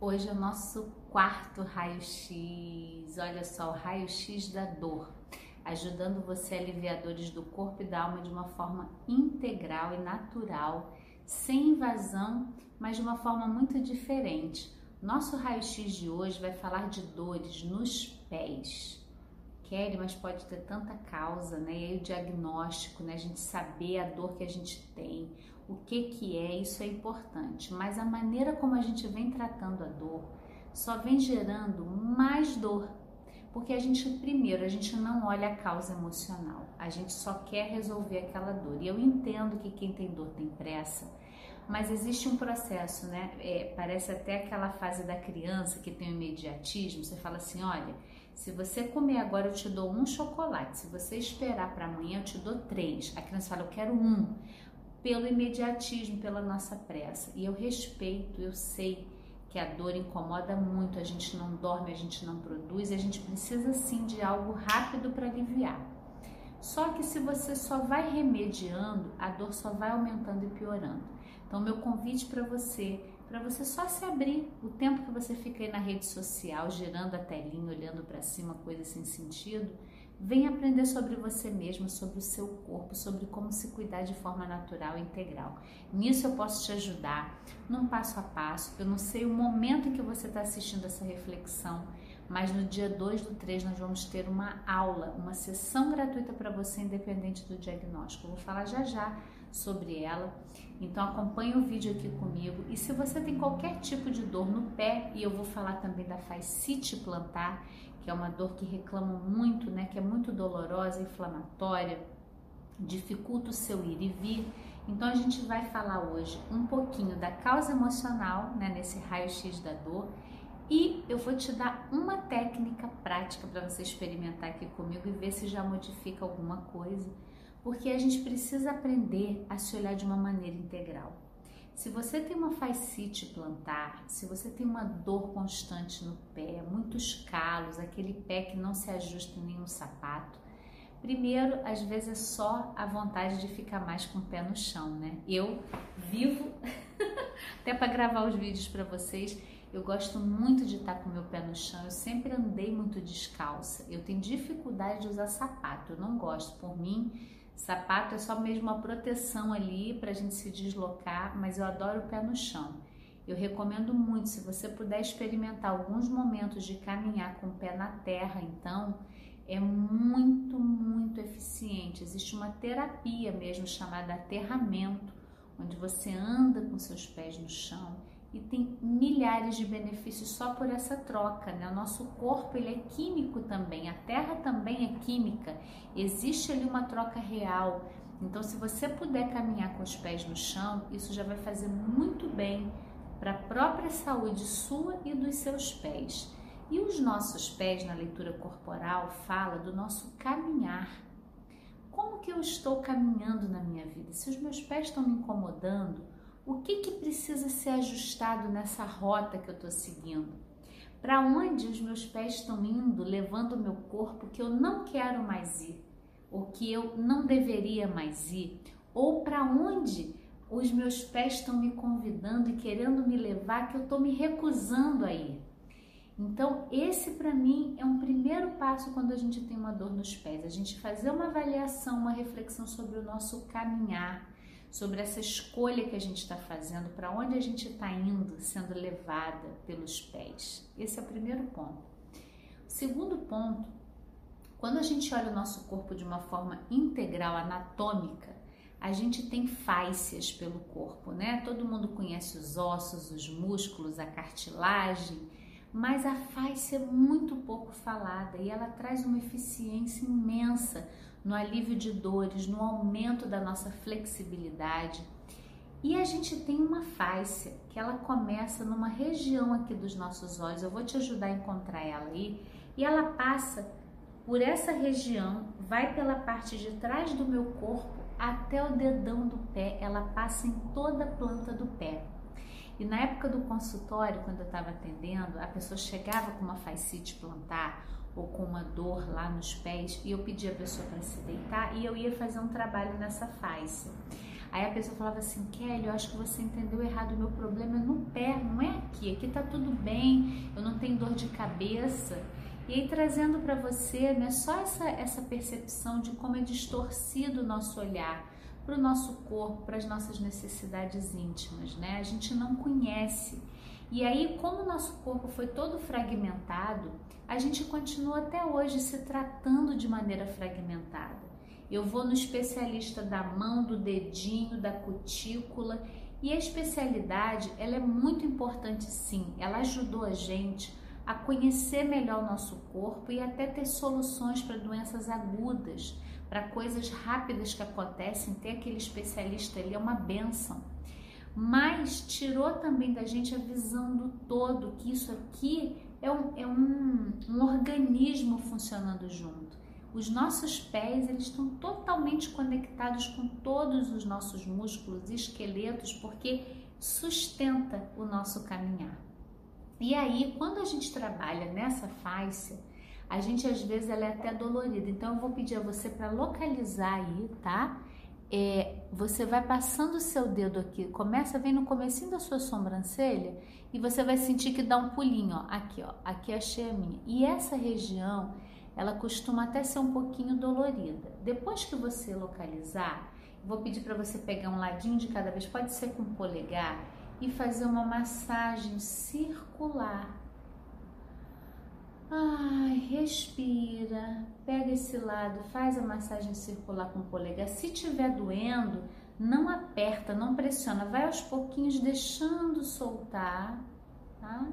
Hoje é o nosso quarto raio-x. Olha só, o raio-x da dor, ajudando você a aliviar dores do corpo e da alma de uma forma integral e natural, sem invasão, mas de uma forma muito diferente. Nosso raio-x de hoje vai falar de dores nos pés. Kelly, mas pode ter tanta causa, né? E aí o diagnóstico, né? A gente saber a dor que a gente tem, o que que é, isso é importante. Mas a maneira como a gente vem tratando a dor só vem gerando mais dor. Porque a gente, primeiro, a gente não olha a causa emocional, a gente só quer resolver aquela dor. E eu entendo que quem tem dor tem pressa, mas existe um processo, né? É, parece até aquela fase da criança que tem o imediatismo. Você fala assim: olha, se você comer agora, eu te dou um chocolate. Se você esperar para amanhã, eu te dou três. A criança fala: eu quero um pelo imediatismo, pela nossa pressa. E eu respeito, eu sei que a dor incomoda muito, a gente não dorme, a gente não produz, a gente precisa sim de algo rápido para aliviar. Só que se você só vai remediando, a dor só vai aumentando e piorando. Então, meu convite para você, para você só se abrir o tempo que você fica aí na rede social, girando a telinha, olhando para cima, coisa sem sentido, Vem aprender sobre você mesmo, sobre o seu corpo, sobre como se cuidar de forma natural e integral. Nisso eu posso te ajudar, num passo a passo. Eu não sei o momento em que você está assistindo essa reflexão, mas no dia 2 do 3 nós vamos ter uma aula, uma sessão gratuita para você, independente do diagnóstico. Eu vou falar já já sobre ela. Então acompanhe o vídeo aqui comigo. E se você tem qualquer tipo de dor no e eu vou falar também da fascite plantar, que é uma dor que reclama muito, né, que é muito dolorosa, inflamatória, dificulta o seu ir e vir. Então a gente vai falar hoje um pouquinho da causa emocional, né, nesse raio-x da dor, e eu vou te dar uma técnica prática para você experimentar aqui comigo e ver se já modifica alguma coisa, porque a gente precisa aprender a se olhar de uma maneira integral. Se você tem uma fascite plantar, se você tem uma dor constante no pé, muitos calos, aquele pé que não se ajusta em nenhum sapato, primeiro, às vezes é só a vontade de ficar mais com o pé no chão, né? Eu vivo até para gravar os vídeos para vocês, eu gosto muito de estar com o meu pé no chão. Eu sempre andei muito descalça. Eu tenho dificuldade de usar sapato. Eu não gosto. Por mim, Sapato é só mesmo uma proteção ali para a gente se deslocar, mas eu adoro o pé no chão. Eu recomendo muito, se você puder experimentar alguns momentos de caminhar com o pé na terra, então é muito, muito eficiente. Existe uma terapia mesmo chamada aterramento, onde você anda com seus pés no chão e tem milhares de benefícios só por essa troca, né? O nosso corpo ele é químico também, a terra também é química. Existe ali uma troca real. Então, se você puder caminhar com os pés no chão, isso já vai fazer muito bem para a própria saúde sua e dos seus pés. E os nossos pés na leitura corporal fala do nosso caminhar. Como que eu estou caminhando na minha vida? Se os meus pés estão me incomodando, o que, que precisa ser ajustado nessa rota que eu estou seguindo? Para onde os meus pés estão indo, levando o meu corpo que eu não quero mais ir, ou que eu não deveria mais ir, ou para onde os meus pés estão me convidando e querendo me levar que eu estou me recusando a ir. Então, esse para mim é um primeiro passo quando a gente tem uma dor nos pés, a gente fazer uma avaliação, uma reflexão sobre o nosso caminhar, sobre essa escolha que a gente está fazendo, para onde a gente está indo, sendo levada pelos pés. Esse é o primeiro ponto. O segundo ponto, quando a gente olha o nosso corpo de uma forma integral, anatômica, a gente tem fáscias pelo corpo, né? Todo mundo conhece os ossos, os músculos, a cartilagem, mas a face é muito pouco falada e ela traz uma eficiência imensa no alívio de dores, no aumento da nossa flexibilidade. E a gente tem uma face que ela começa numa região aqui dos nossos olhos. Eu vou te ajudar a encontrar ela aí. E ela passa por essa região, vai pela parte de trás do meu corpo até o dedão do pé. Ela passa em toda a planta do pé. E na época do consultório, quando eu estava atendendo, a pessoa chegava com uma fascite plantar ou com uma dor lá nos pés e eu pedia a pessoa para se deitar e eu ia fazer um trabalho nessa face. Aí a pessoa falava assim, Kelly, eu acho que você entendeu errado, o meu problema é no pé, não é aqui, aqui tá tudo bem, eu não tenho dor de cabeça. E aí trazendo para você, né, só essa, essa percepção de como é distorcido o nosso olhar para o nosso corpo, para as nossas necessidades íntimas, né? A gente não conhece. E aí, como o nosso corpo foi todo fragmentado, a gente continua até hoje se tratando de maneira fragmentada. Eu vou no especialista da mão, do dedinho, da cutícula, e a especialidade, ela é muito importante sim. Ela ajudou a gente a conhecer melhor o nosso corpo e até ter soluções para doenças agudas para coisas rápidas que acontecem, ter aquele especialista ali é uma benção. Mas tirou também da gente a visão do todo, que isso aqui é um, é um, um organismo funcionando junto. Os nossos pés eles estão totalmente conectados com todos os nossos músculos e esqueletos, porque sustenta o nosso caminhar. E aí, quando a gente trabalha nessa face, a gente às vezes ela é até dolorida. Então eu vou pedir a você para localizar aí, tá? É, você vai passando o seu dedo aqui, começa vem no comecinho da sua sobrancelha e você vai sentir que dá um pulinho, ó, aqui, ó, aqui achei a minha. E essa região, ela costuma até ser um pouquinho dolorida. Depois que você localizar, vou pedir para você pegar um ladinho de cada vez, pode ser com o polegar e fazer uma massagem circular Ai, respira, pega esse lado, faz a massagem circular com o polegar. Se tiver doendo, não aperta, não pressiona, vai aos pouquinhos deixando soltar, tá?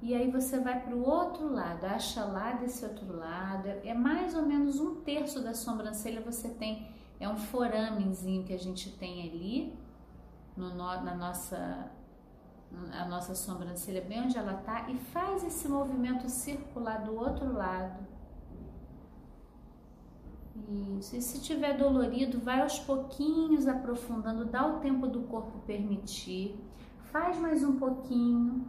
E aí você vai para o outro lado, acha lá desse outro lado, é mais ou menos um terço da sobrancelha você tem, é um foramezinho que a gente tem ali no, na nossa a nossa sobrancelha bem onde ela está e faz esse movimento circular do outro lado. Isso. E se tiver dolorido, vai aos pouquinhos aprofundando, dá o tempo do corpo permitir. Faz mais um pouquinho.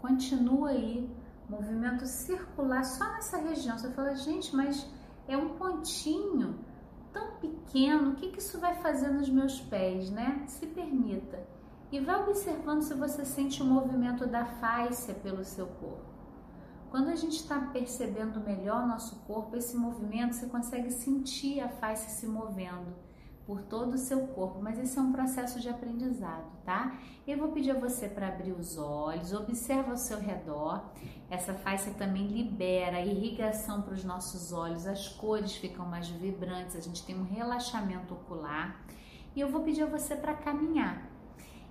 Continua aí. Movimento circular só nessa região. Você fala, gente, mas é um pontinho tão pequeno. O que, que isso vai fazer nos meus pés, né? Se permita e vá observando se você sente o movimento da face pelo seu corpo. Quando a gente está percebendo melhor nosso corpo, esse movimento, você consegue sentir a face se movendo por todo o seu corpo, mas esse é um processo de aprendizado, tá? Eu vou pedir a você para abrir os olhos, observa ao seu redor. Essa face também libera irrigação para os nossos olhos, as cores ficam mais vibrantes, a gente tem um relaxamento ocular. E eu vou pedir a você para caminhar.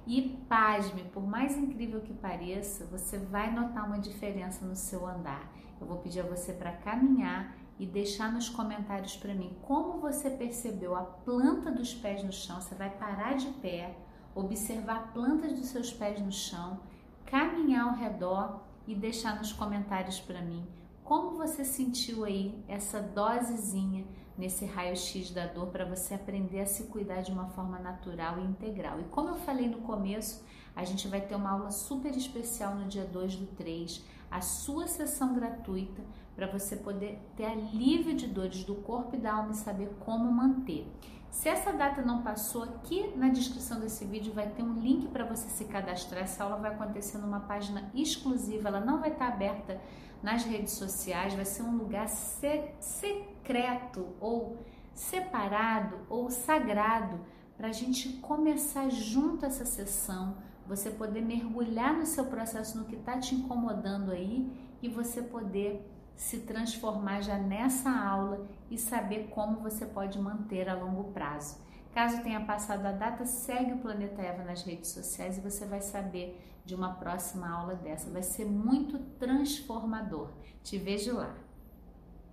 E pasme, por mais incrível que pareça, você vai notar uma diferença no seu andar. Eu vou pedir a você para caminhar e deixar nos comentários para mim como você percebeu a planta dos pés no chão. Você vai parar de pé, observar plantas dos seus pés no chão, caminhar ao redor e deixar nos comentários para mim como você sentiu aí essa dosezinha nesse raio-x da dor para você aprender a se cuidar de uma forma natural e integral? E como eu falei no começo, a gente vai ter uma aula super especial no dia 2 do 3, a sua sessão gratuita para você poder ter alívio de dores do corpo e da alma e saber como manter. Se essa data não passou, aqui na descrição desse vídeo vai ter um link para você se cadastrar. Essa aula vai acontecer numa página exclusiva, ela não vai estar aberta nas redes sociais, vai ser um lugar se secreto ou separado ou sagrado para a gente começar junto essa sessão, você poder mergulhar no seu processo, no que está te incomodando aí e você poder se transformar já nessa aula e saber como você pode manter a longo prazo. Caso tenha passado a data, segue o Planeta Eva nas redes sociais e você vai saber de uma próxima aula dessa. Vai ser muito transformador. Te vejo lá.